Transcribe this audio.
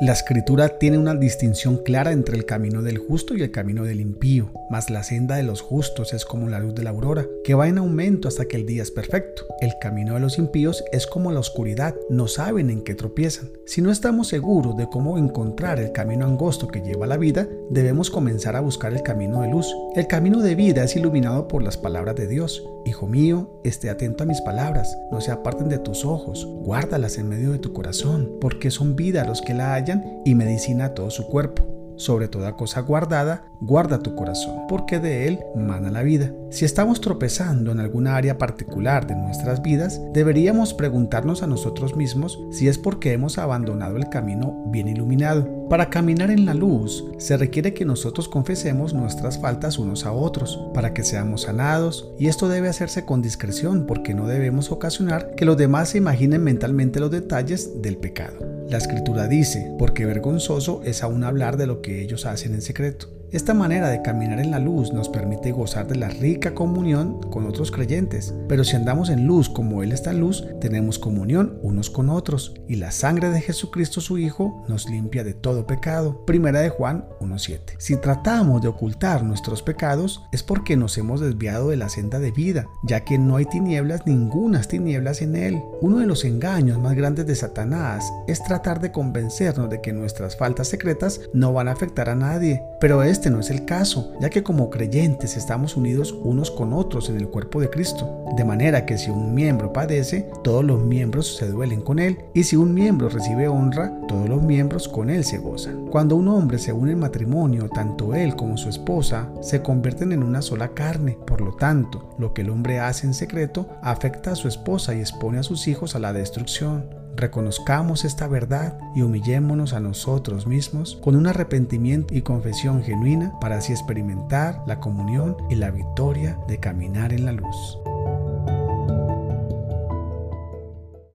La escritura tiene una distinción clara entre el camino del justo y el camino del impío, mas la senda de los justos es como la luz de la aurora, que va en aumento hasta que el día es perfecto. El camino de los impíos es como la oscuridad, no saben en qué tropiezan. Si no estamos seguros de cómo encontrar el camino angosto que lleva a la vida, debemos comenzar a buscar el camino de luz. El camino de vida es iluminado por las palabras de Dios. Hijo mío, esté atento a mis palabras, no se aparten de tus ojos, guárdalas en medio de tu corazón, porque son vida los que la hallan y medicina todo su cuerpo. Sobre toda cosa guardada, guarda tu corazón, porque de él mana la vida. Si estamos tropezando en alguna área particular de nuestras vidas, deberíamos preguntarnos a nosotros mismos si es porque hemos abandonado el camino bien iluminado. Para caminar en la luz, se requiere que nosotros confesemos nuestras faltas unos a otros, para que seamos sanados, y esto debe hacerse con discreción porque no debemos ocasionar que los demás se imaginen mentalmente los detalles del pecado. La escritura dice, porque vergonzoso es aún hablar de lo que ellos hacen en secreto. Esta manera de caminar en la luz nos permite gozar de la rica comunión con otros creyentes, pero si andamos en luz como Él está en luz, tenemos comunión unos con otros, y la sangre de Jesucristo su Hijo nos limpia de todo pecado. Primera de Juan 1.7. Si tratamos de ocultar nuestros pecados, es porque nos hemos desviado de la senda de vida, ya que no hay tinieblas, ningunas tinieblas en Él. Uno de los engaños más grandes de Satanás es tratar de convencernos de que nuestras faltas secretas no van a afectar a nadie, pero es este no es el caso, ya que como creyentes estamos unidos unos con otros en el cuerpo de Cristo, de manera que si un miembro padece, todos los miembros se duelen con él, y si un miembro recibe honra, todos los miembros con él se gozan. Cuando un hombre se une en matrimonio, tanto él como su esposa se convierten en una sola carne, por lo tanto, lo que el hombre hace en secreto afecta a su esposa y expone a sus hijos a la destrucción. Reconozcamos esta verdad y humillémonos a nosotros mismos con un arrepentimiento y confesión genuina para así experimentar la comunión y la victoria de caminar en la luz.